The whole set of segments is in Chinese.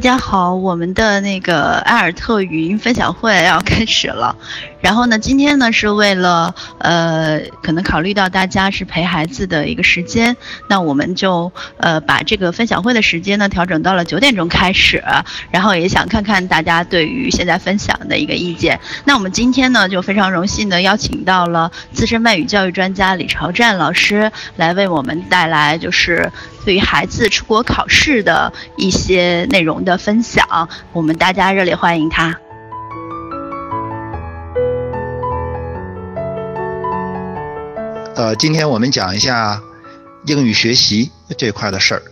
大家好，我们的那个艾尔特语音分享会要开始了。然后呢，今天呢是为了呃，可能考虑到大家是陪孩子的一个时间，那我们就呃把这个分享会的时间呢调整到了九点钟开始。然后也想看看大家对于现在分享的一个意见。那我们今天呢就非常荣幸的邀请到了资深外语教育专家李朝战老师来为我们带来就是对于孩子出国考试的一些内容的分享。我们大家热烈欢迎他。呃，今天我们讲一下英语学习这块的事儿。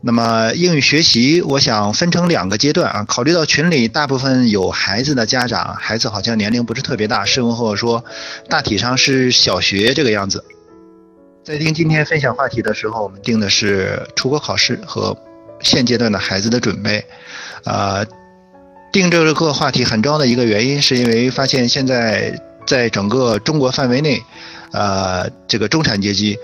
那么英语学习，我想分成两个阶段啊。考虑到群里大部分有孩子的家长，孩子好像年龄不是特别大，试问和我说，大体上是小学这个样子。在定今天分享话题的时候，我们定的是出国考试和现阶段的孩子的准备。呃，定这个话题很重要的一个原因，是因为发现现在在整个中国范围内。呃，这个中产阶级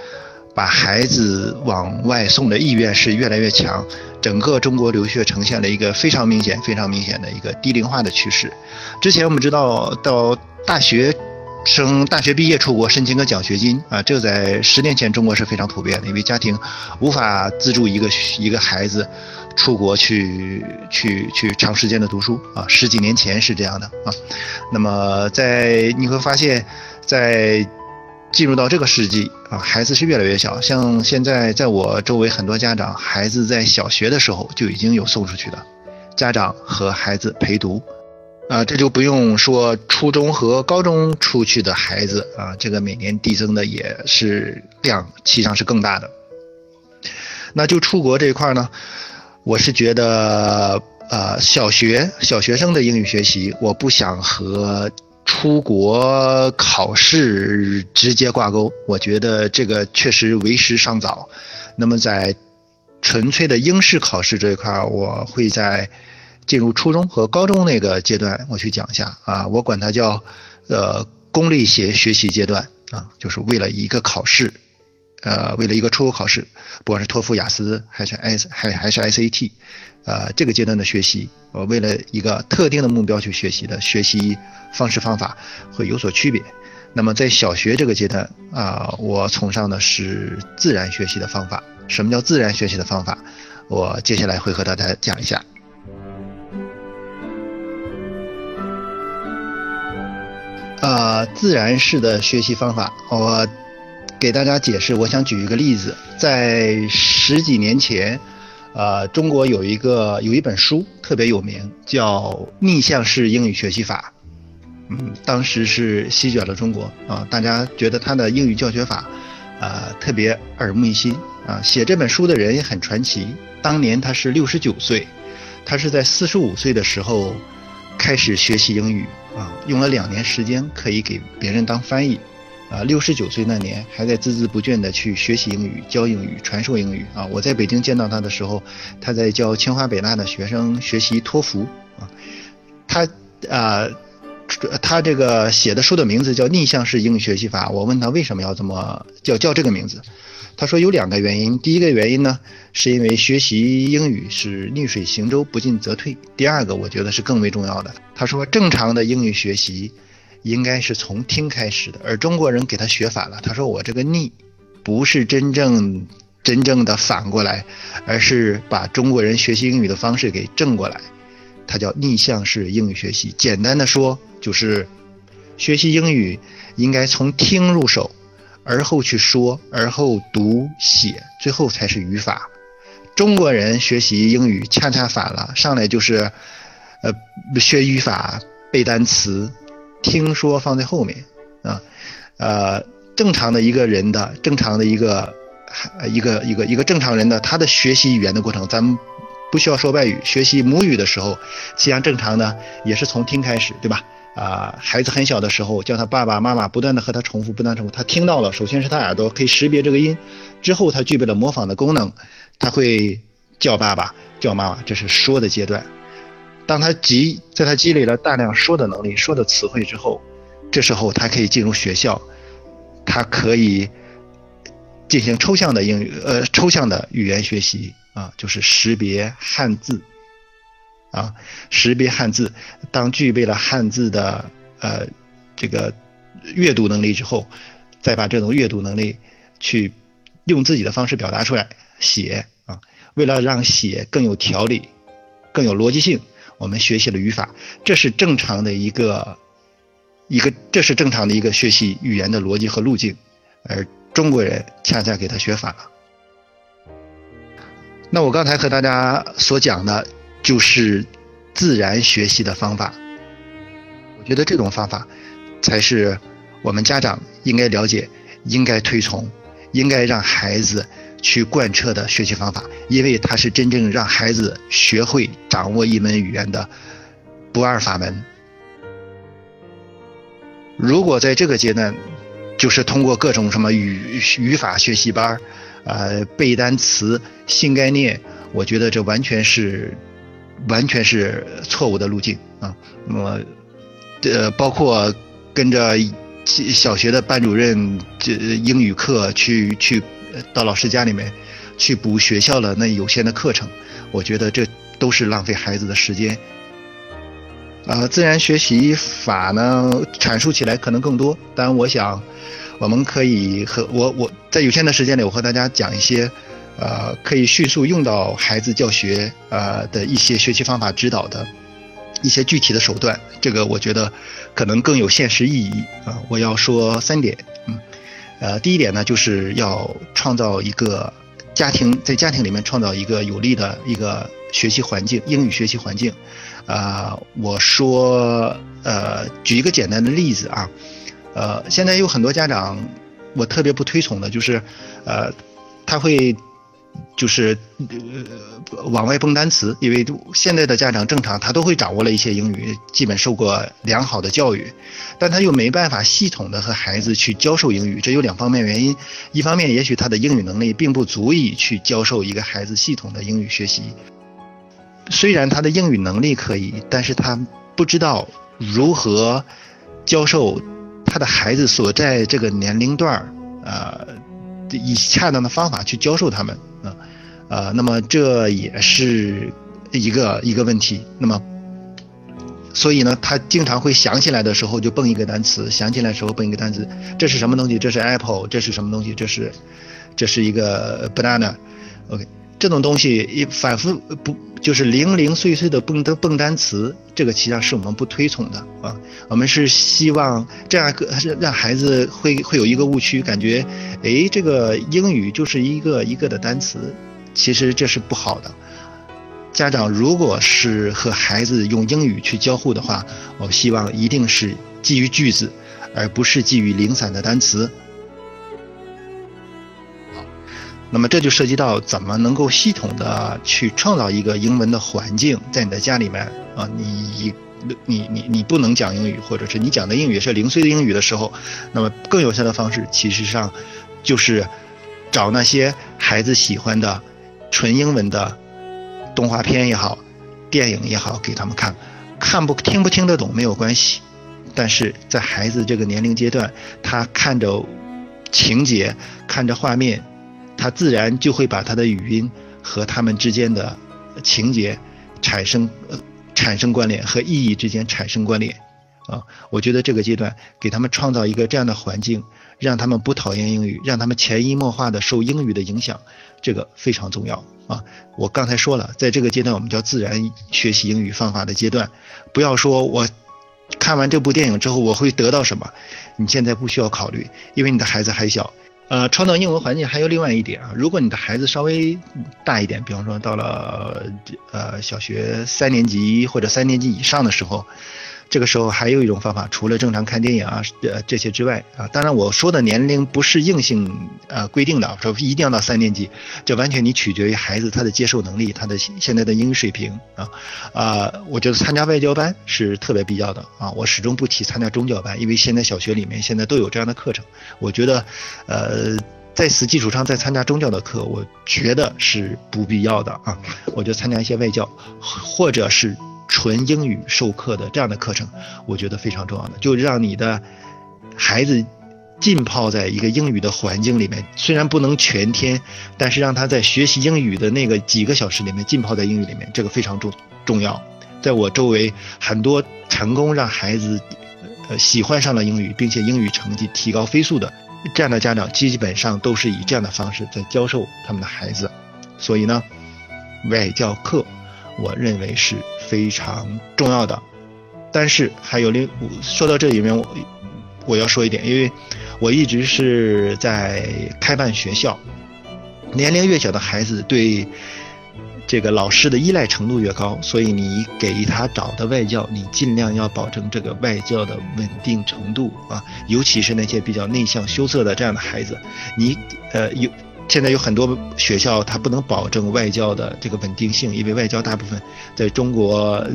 把孩子往外送的意愿是越来越强，整个中国留学呈现了一个非常明显、非常明显的一个低龄化的趋势。之前我们知道，到大学生大学毕业出国申请个奖学金啊，这个在十年前中国是非常普遍的，因为家庭无法资助一个一个孩子出国去去去长时间的读书啊，十几年前是这样的啊。那么在你会发现，在进入到这个世纪啊，孩子是越来越小。像现在在我周围很多家长，孩子在小学的时候就已经有送出去的，家长和孩子陪读，啊，这就不用说初中和高中出去的孩子啊，这个每年递增的也是量，实际上是更大的。那就出国这一块呢，我是觉得，呃，小学小学生的英语学习，我不想和。出国考试直接挂钩，我觉得这个确实为时尚早。那么在纯粹的英式考试这一块，我会在进入初中和高中那个阶段，我去讲一下啊，我管它叫呃公立学学习阶段啊，就是为了一个考试，呃，为了一个出国考试，不管是托福、雅思还是 S 还还是 SAT。呃，这个阶段的学习，我为了一个特定的目标去学习的学习方式方法会有所区别。那么在小学这个阶段啊，我崇尚的是自然学习的方法。什么叫自然学习的方法？我接下来会和大家讲一下。啊，自然式的学习方法，我给大家解释。我想举一个例子，在十几年前。呃，中国有一个有一本书特别有名，叫《逆向式英语学习法》。嗯，当时是席卷了中国啊，大家觉得他的英语教学法，啊，特别耳目一新啊。写这本书的人也很传奇，当年他是六十九岁，他是在四十五岁的时候开始学习英语啊，用了两年时间可以给别人当翻译。啊，六十九岁那年还在孜孜不倦地去学习英语、教英语、传授英语啊！我在北京见到他的时候，他在教清华北大的学生学习托福啊。他啊，他这个写的书的名字叫《逆向式英语学习法》。我问他为什么要这么叫叫这个名字，他说有两个原因。第一个原因呢，是因为学习英语是逆水行舟，不进则退。第二个，我觉得是更为重要的。他说正常的英语学习。应该是从听开始的，而中国人给他学反了。他说我这个逆，不是真正真正的反过来，而是把中国人学习英语的方式给正过来。它叫逆向式英语学习。简单的说，就是学习英语应该从听入手，而后去说，而后读写，最后才是语法。中国人学习英语恰恰反了，上来就是，呃，学语法背单词。听说放在后面，啊，呃，正常的一个人的正常的一个，一个一个一个正常人的他的学习语言的过程，咱们不需要说外语，学习母语的时候，实际上正常的也是从听开始，对吧？啊，孩子很小的时候叫他爸爸妈妈，不断的和他重复，不断重复，他听到了，首先是他耳朵可以识别这个音，之后他具备了模仿的功能，他会叫爸爸叫妈妈，这是说的阶段。当他积在他积累了大量说的能力、说的词汇之后，这时候他可以进入学校，他可以进行抽象的英语，呃，抽象的语言学习啊，就是识别汉字，啊，识别汉字。当具备了汉字的呃这个阅读能力之后，再把这种阅读能力去用自己的方式表达出来写啊。为了让写更有条理、更有逻辑性，我们学习了语法，这是正常的一个一个这是正常的一个学习语言的逻辑和路径，而中国人恰恰给他学反了。那我刚才和大家所讲的，就是自然学习的方法。我觉得这种方法，才是我们家长应该了解、应该推崇、应该让孩子去贯彻的学习方法，因为它是真正让孩子学会掌握一门语言的不二法门。如果在这个阶段，就是通过各种什么语语法学习班儿。呃，背单词、新概念，我觉得这完全是，完全是错误的路径啊。那么，呃，包括跟着小学的班主任这英语课去去到老师家里面去补学校的那有限的课程，我觉得这都是浪费孩子的时间。呃，自然学习法呢，阐述起来可能更多，但我想。我们可以和我我在有限的时间里，我和大家讲一些，呃，可以迅速用到孩子教学呃的一些学习方法指导的一些具体的手段。这个我觉得可能更有现实意义啊。我要说三点，呃，第一点呢，就是要创造一个家庭，在家庭里面创造一个有利的一个学习环境，英语学习环境。啊，我说，呃，举一个简单的例子啊。呃，现在有很多家长，我特别不推崇的，就是，呃，他会，就是呃往外蹦单词，因为现在的家长正常，他都会掌握了一些英语，基本受过良好的教育，但他又没办法系统的和孩子去教授英语，这有两方面原因，一方面也许他的英语能力并不足以去教授一个孩子系统的英语学习，虽然他的英语能力可以，但是他不知道如何教授。他的孩子所在这个年龄段儿，呃，以恰当的方法去教授他们，呃，那么这也是一个一个问题。那么，所以呢，他经常会想起来的时候就蹦一个单词，想起来的时候蹦一个单词，这是什么东西？这是 apple，这是什么东西？这是，这是一个 banana，OK。这种东西一反复不就是零零碎碎的蹦的蹦单词，这个其实上是我们不推崇的啊。我们是希望这样个让孩子会会有一个误区，感觉哎，这个英语就是一个一个的单词，其实这是不好的。家长如果是和孩子用英语去交互的话，我希望一定是基于句子，而不是基于零散的单词。那么这就涉及到怎么能够系统的去创造一个英文的环境，在你的家里面啊，你你你你不能讲英语，或者是你讲的英语是零碎的英语的时候，那么更有效的方式，其实上就是找那些孩子喜欢的纯英文的动画片也好，电影也好给他们看，看不听不听得懂没有关系，但是在孩子这个年龄阶段，他看着情节，看着画面。他自然就会把他的语音和他们之间的情节产生呃产生关联，和意义之间产生关联啊！我觉得这个阶段给他们创造一个这样的环境，让他们不讨厌英语，让他们潜移默化的受英语的影响，这个非常重要啊！我刚才说了，在这个阶段我们叫自然学习英语方法的阶段，不要说我看完这部电影之后我会得到什么，你现在不需要考虑，因为你的孩子还小。呃，创造英文环境还有另外一点啊，如果你的孩子稍微大一点，比方说到了呃小学三年级或者三年级以上的时候。这个时候还有一种方法，除了正常看电影啊，呃这些之外啊，当然我说的年龄不是硬性呃规定的，说一定要到三年级，这完全你取决于孩子他的接受能力，他的现在的英语水平啊啊，我觉得参加外教班是特别必要的啊，我始终不提参加中教班，因为现在小学里面现在都有这样的课程，我觉得呃在此基础上再参加中教的课，我觉得是不必要的啊，我就参加一些外教或者是。纯英语授课的这样的课程，我觉得非常重要的，就让你的孩子浸泡在一个英语的环境里面，虽然不能全天，但是让他在学习英语的那个几个小时里面浸泡在英语里面，这个非常重重要。在我周围很多成功让孩子呃喜欢上了英语，并且英语成绩提高飞速的这样的家长，基本上都是以这样的方式在教授他们的孩子。所以呢，外教课。我认为是非常重要的。但是还有另说到这里面，我我要说一点，因为我一直是在开办学校，年龄越小的孩子对这个老师的依赖程度越高，所以你给他找的外教，你尽量要保证这个外教的稳定程度啊，尤其是那些比较内向羞涩的这样的孩子，你呃有现在有很多学校它不能保证外教的这个稳定性，因为外教大部分在中国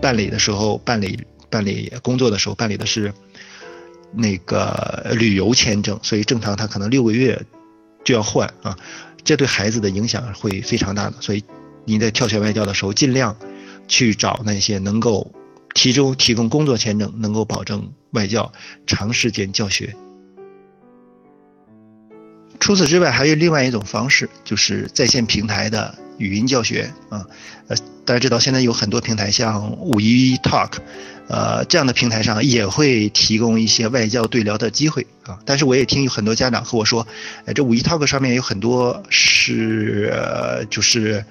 办理的时候办理办理工作的时候办理的是。那个旅游签证，所以正常他可能六个月就要换啊，这对孩子的影响会非常大的。所以你在挑选外教的时候，尽量去找那些能够提供提供工作签证，能够保证外教长时间教学。除此之外，还有另外一种方式，就是在线平台的语音教学啊。呃，大家知道现在有很多平台，像五一 Talk。呃，这样的平台上也会提供一些外教对聊的机会啊。但是我也听有很多家长和我说，哎，这五一 Talk 上面有很多是就是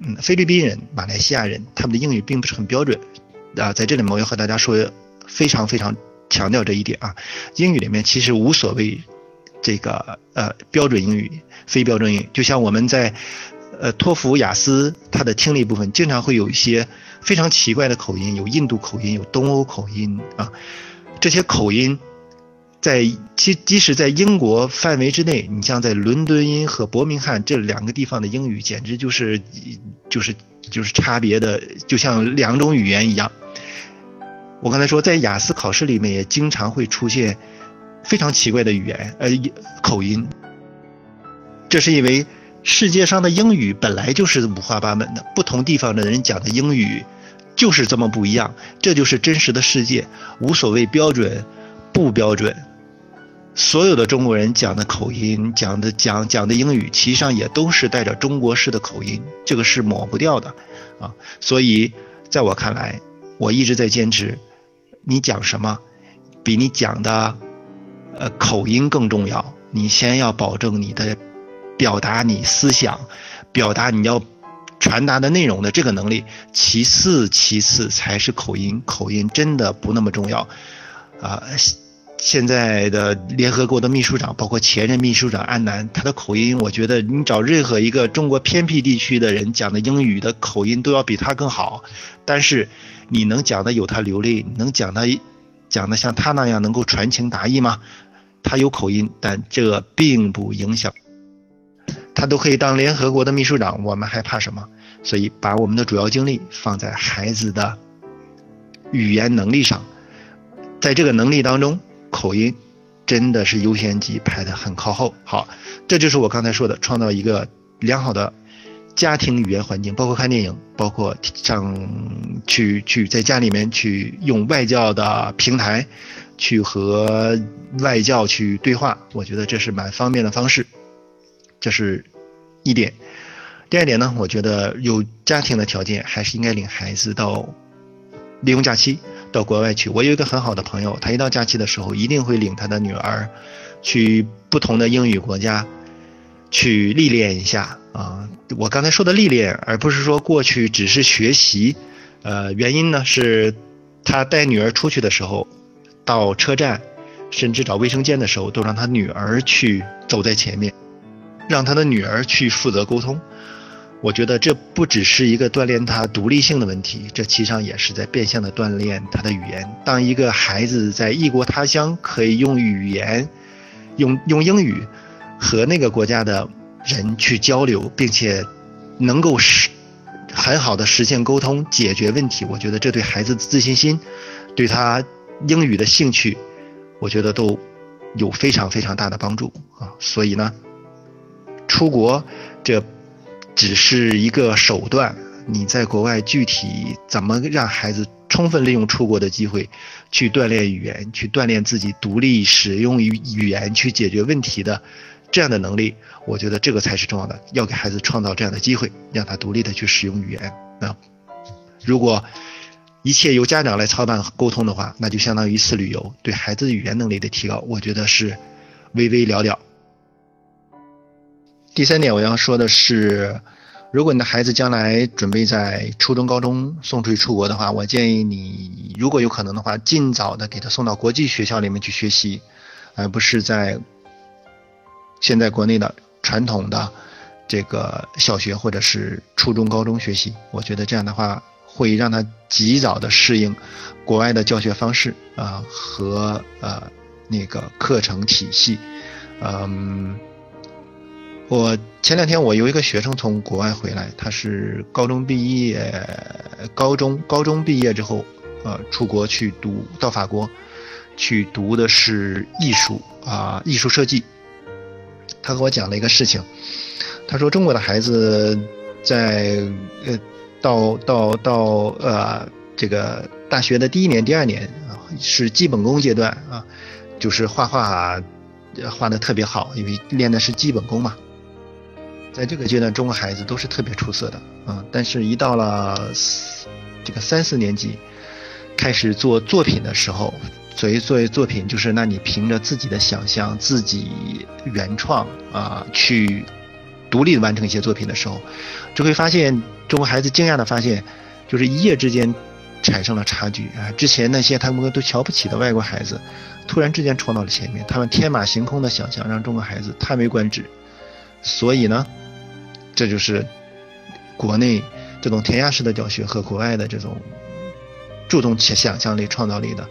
嗯菲律宾人、马来西亚人，他们的英语并不是很标准啊。在这里面我要和大家说，非常非常强调这一点啊。英语里面其实无所谓这个呃标准英语、非标准英语，就像我们在呃托福、雅思它的听力部分经常会有一些。非常奇怪的口音，有印度口音，有东欧口音啊，这些口音，在即即使在英国范围之内，你像在伦敦音和伯明翰这两个地方的英语，简直就是就是就是差别的，就像两种语言一样。我刚才说，在雅思考试里面也经常会出现非常奇怪的语言呃口音，这是因为。世界上的英语本来就是五花八门的，不同地方的人讲的英语就是这么不一样，这就是真实的世界，无所谓标准不标准。所有的中国人讲的口音、讲的讲讲的英语，其实上也都是带着中国式的口音，这个是抹不掉的啊。所以在我看来，我一直在坚持，你讲什么，比你讲的呃口音更重要。你先要保证你的。表达你思想，表达你要传达的内容的这个能力，其次其次才是口音，口音真的不那么重要，啊，现在的联合国的秘书长，包括前任秘书长安南，他的口音，我觉得你找任何一个中国偏僻地区的人讲的英语的口音都要比他更好，但是你能讲的有他流利，能讲的讲的像他那样能够传情达意吗？他有口音，但这并不影响。他都可以当联合国的秘书长，我们还怕什么？所以把我们的主要精力放在孩子的语言能力上，在这个能力当中，口音真的是优先级排得很靠后。好，这就是我刚才说的，创造一个良好的家庭语言环境，包括看电影，包括上去去在家里面去用外教的平台去和外教去对话，我觉得这是蛮方便的方式。这是一点，第二点呢，我觉得有家庭的条件，还是应该领孩子到利用假期到国外去。我有一个很好的朋友，他一到假期的时候，一定会领他的女儿去不同的英语国家去历练一下啊。我刚才说的历练，而不是说过去只是学习。呃，原因呢是，他带女儿出去的时候，到车站甚至找卫生间的时候，都让他女儿去走在前面。让他的女儿去负责沟通，我觉得这不只是一个锻炼他独立性的问题，这其实上也是在变相的锻炼他的语言。当一个孩子在异国他乡可以用语言，用用英语和那个国家的人去交流，并且能够实很好的实现沟通、解决问题，我觉得这对孩子的自信心，对他英语的兴趣，我觉得都有非常非常大的帮助啊。所以呢。出国，这只是一个手段。你在国外具体怎么让孩子充分利用出国的机会，去锻炼语言，去锻炼自己独立使用语语言去解决问题的这样的能力，我觉得这个才是重要的。要给孩子创造这样的机会，让他独立的去使用语言啊。如果一切由家长来操办沟通的话，那就相当于一次旅游，对孩子的语言能力的提高，我觉得是微微了了。第三点我要说的是，如果你的孩子将来准备在初中、高中送出去出国的话，我建议你，如果有可能的话，尽早的给他送到国际学校里面去学习，而不是在现在国内的传统的这个小学或者是初中、高中学习。我觉得这样的话。会让他及早的适应国外的教学方式啊和呃那个课程体系，嗯，我前两天我有一个学生从国外回来，他是高中毕业，高中高中毕业之后，呃，出国去读到法国去读的是艺术啊艺术设计。他和我讲了一个事情，他说中国的孩子在呃。到到到呃，这个大学的第一年、第二年啊，是基本功阶段啊，就是画画画的特别好，因为练的是基本功嘛。在这个阶段，中国孩子都是特别出色的啊。但是，一到了这个三四年级，开始做作品的时候，所以作为作品，就是那你凭着自己的想象、自己原创啊，去独立完成一些作品的时候，就会发现。中国孩子惊讶地发现，就是一夜之间产生了差距啊！之前那些他们都瞧不起的外国孩子，突然之间冲到了前面，他们天马行空的想象让中国孩子叹为观止。所以呢，这就是国内这种填鸭式的教学和国外的这种注重且想象力、创造力的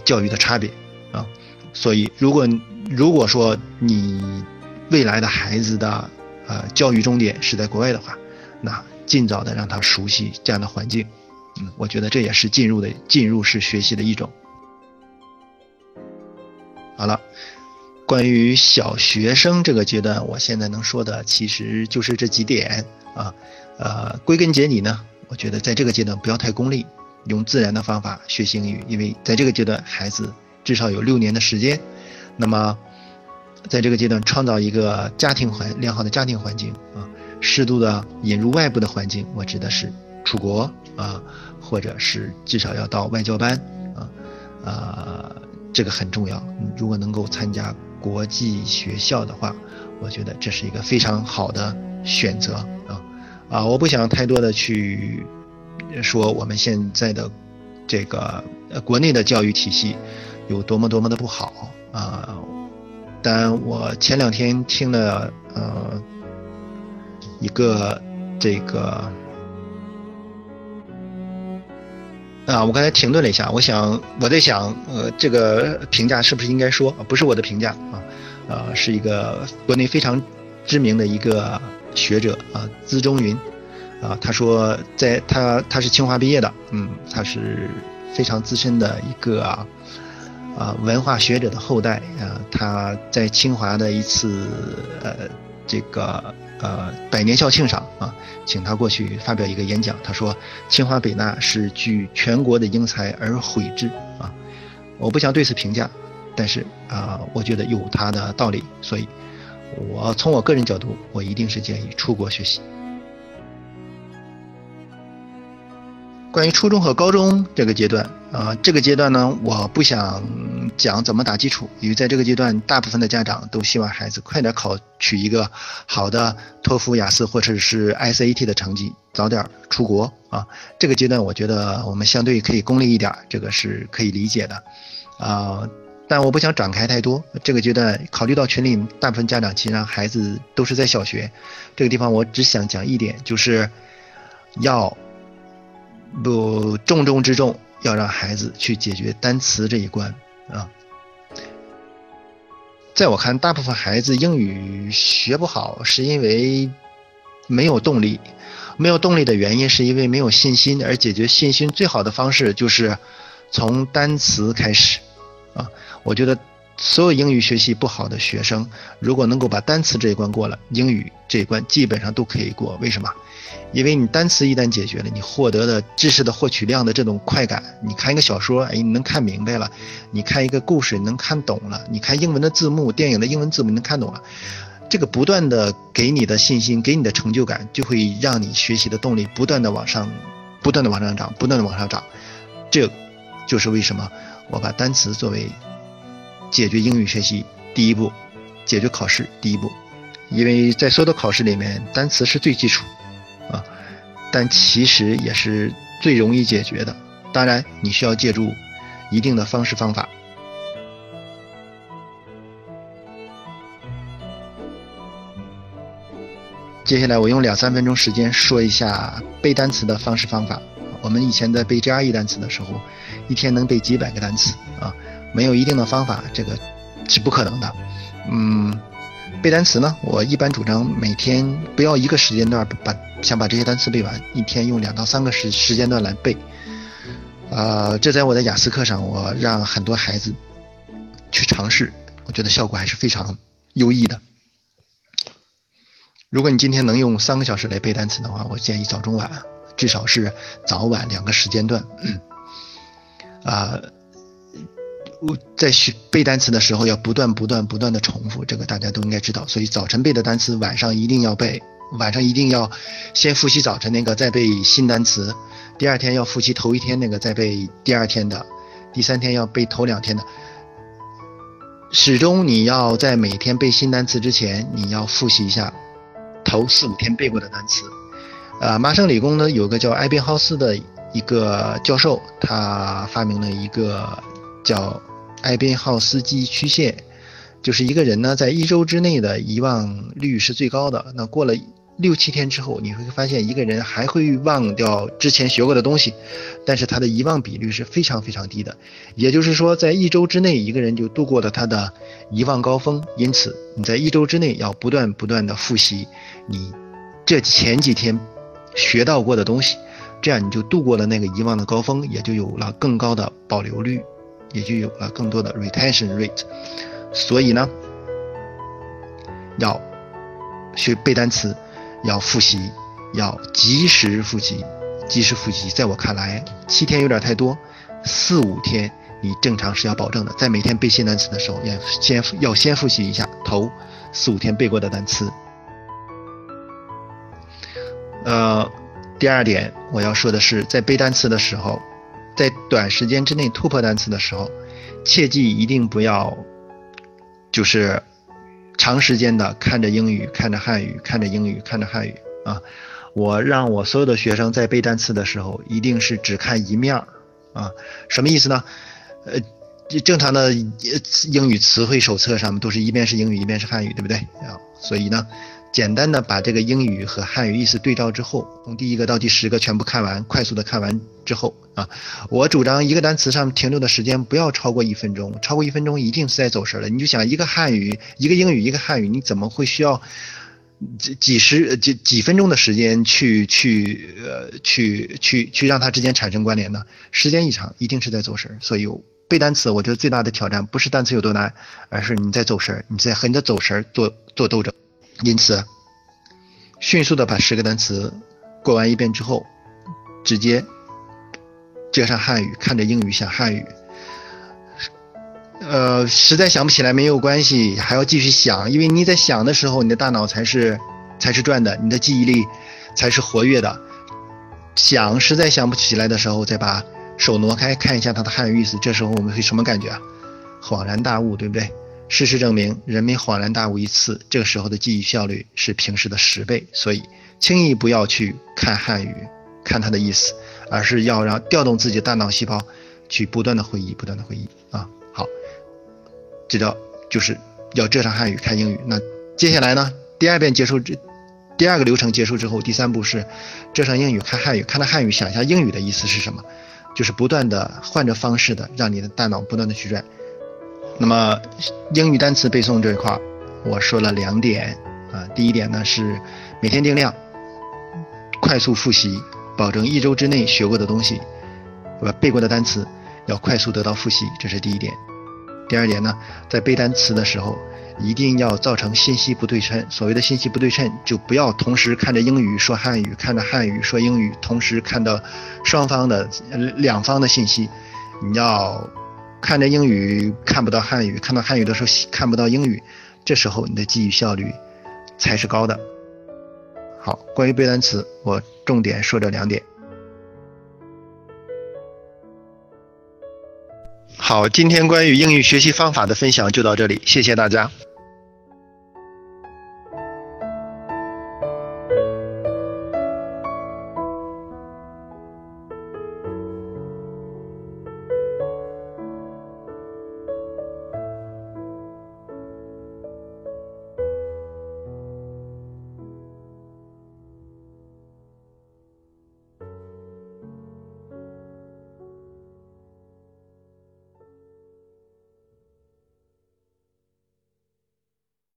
教育的差别啊！所以，如果如果说你未来的孩子的呃教育终点是在国外的话，那尽早的让他熟悉这样的环境，嗯，我觉得这也是进入的进入式学习的一种。好了，关于小学生这个阶段，我现在能说的其实就是这几点啊，呃，归根结底呢，我觉得在这个阶段不要太功利，用自然的方法学习英语，因为在这个阶段孩子至少有六年的时间，那么在这个阶段创造一个家庭环良好的家庭环境啊。适度的引入外部的环境，我指的是出国啊，或者是至少要到外教班啊，啊，这个很重要。如果能够参加国际学校的话，我觉得这是一个非常好的选择啊啊！我不想太多的去说我们现在的这个国内的教育体系有多么多么的不好啊，但我前两天听了呃。一个这个啊，我刚才停顿了一下，我想我在想，呃，这个评价是不是应该说不是我的评价啊？呃，是一个国内非常知名的一个学者啊，资中云啊，他说，在他他是清华毕业的，嗯，他是非常资深的一个啊啊文化学者的后代啊，他在清华的一次呃这个。呃，百年校庆上啊，请他过去发表一个演讲。他说：“清华北大是聚全国的英才而毁之啊！”我不想对此评价，但是啊，我觉得有他的道理。所以，我从我个人角度，我一定是建议出国学习。关于初中和高中这个阶段啊，这个阶段呢，我不想讲怎么打基础，因为在这个阶段，大部分的家长都希望孩子快点考取一个好的托福、雅思或者是 SAT 的成绩，早点出国啊。这个阶段，我觉得我们相对可以功利一点，这个是可以理解的啊。但我不想展开太多。这个阶段，考虑到群里大部分家长其实孩子都是在小学，这个地方我只想讲一点，就是要。不重中之重，要让孩子去解决单词这一关啊。在我看，大部分孩子英语学不好，是因为没有动力。没有动力的原因，是因为没有信心。而解决信心最好的方式，就是从单词开始啊。我觉得。所有英语学习不好的学生，如果能够把单词这一关过了，英语这一关基本上都可以过。为什么？因为你单词一旦解决了，你获得的知识的获取量的这种快感，你看一个小说，哎，你能看明白了；你看一个故事，你能看懂了；你看英文的字幕，电影的英文字幕，你能看懂了。这个不断的给你的信心，给你的成就感，就会让你学习的动力不断的往上不断的往上涨，不断的往上涨。这就是为什么我把单词作为解决英语学习第一步，解决考试第一步。因为在所有的考试里面，单词是最基础啊，但其实也是最容易解决的。当然，你需要借助一定的方式方法。接下来我用两三分钟时间说一下背单词的方式方法。我们以前在背 GRE 单词的时候，一天能背几百个单词啊，没有一定的方法，这个是不可能的。嗯，背单词呢，我一般主张每天不要一个时间段把想把这些单词背完，一天用两到三个时时间段来背。呃，这在我的雅思课上，我让很多孩子去尝试，我觉得效果还是非常优异的。如果你今天能用三个小时来背单词的话，我建议早中晚，至少是早晚两个时间段。啊，在学背单词的时候要不断不断不断的重复，这个大家都应该知道。所以早晨背的单词，晚上一定要背，晚上一定要先复习早晨那个，再背新单词。第二天要复习头一天那个，再背第二天的。第三天要背头两天的。始终你要在每天背新单词之前，你要复习一下。头四五天背过的单词，呃，麻省理工呢有个叫艾宾浩斯的一个教授，他发明了一个叫艾宾浩斯记忆曲线，就是一个人呢在一周之内的遗忘率是最高的。那过了六七天之后，你会发现一个人还会忘掉之前学过的东西，但是他的遗忘比率是非常非常低的。也就是说，在一周之内，一个人就度过了他的遗忘高峰。因此，你在一周之内要不断不断的复习。你这前几天学到过的东西，这样你就度过了那个遗忘的高峰，也就有了更高的保留率，也就有了更多的 retention rate。所以呢，要学背单词，要复习，要及时复习，及时复习。在我看来，七天有点太多，四五天你正常是要保证的。在每天背新单词的时候，要先要先复习一下头四五天背过的单词。呃，第二点我要说的是，在背单词的时候，在短时间之内突破单词的时候，切记一定不要，就是长时间的看着英语，看着汉语，看着英语，看着汉语啊。我让我所有的学生在背单词的时候，一定是只看一面儿啊。什么意思呢？呃，正常的英语词汇手册上面都是一边是英语，一边是汉语，对不对啊？所以呢。简单的把这个英语和汉语意思对照之后，从第一个到第十个全部看完，快速的看完之后啊，我主张一个单词上停留的时间不要超过一分钟，超过一分钟一定是在走神了。你就想一个汉语，一个英语，一个汉语，你怎么会需要几几十几几分钟的时间去去呃去去去让它之间产生关联呢？时间一长，一定是在走神。所以背单词，我觉得最大的挑战不是单词有多难，而是你在走神，你在和你的走神做做斗争。因此，迅速的把十个单词过完一遍之后，直接接上汉语，看着英语想汉语。呃，实在想不起来没有关系，还要继续想，因为你在想的时候，你的大脑才是才是转的，你的记忆力才是活跃的。想实在想不起来的时候，再把手挪开，看一下它的汉语意思，这时候我们会什么感觉啊？恍然大悟，对不对？事实证明，人们恍然大悟一次，这个时候的记忆效率是平时的十倍。所以，轻易不要去看汉语，看它的意思，而是要让调动自己的大脑细胞，去不断的回忆，不断的回忆啊。好，这叫就是要这上汉语看英语。那接下来呢？第二遍结束之，第二个流程结束之后，第三步是这上英语看汉语，看到汉语想一下英语的意思是什么，就是不断的换着方式的让你的大脑不断的去转。那么英语单词背诵这一块，我说了两点啊。第一点呢是每天定量，快速复习，保证一周之内学过的东西，呃背过的单词要快速得到复习，这是第一点。第二点呢，在背单词的时候，一定要造成信息不对称。所谓的信息不对称，就不要同时看着英语说汉语，看着汉语说英语，同时看到双方的两方的信息，你要。看着英语看不到汉语看到汉语的时候看不到英语这时候你的记忆效率才是高的。好关于背单词我重点说这两点。好今天关于英语学习方法的分享就到这里谢谢大家。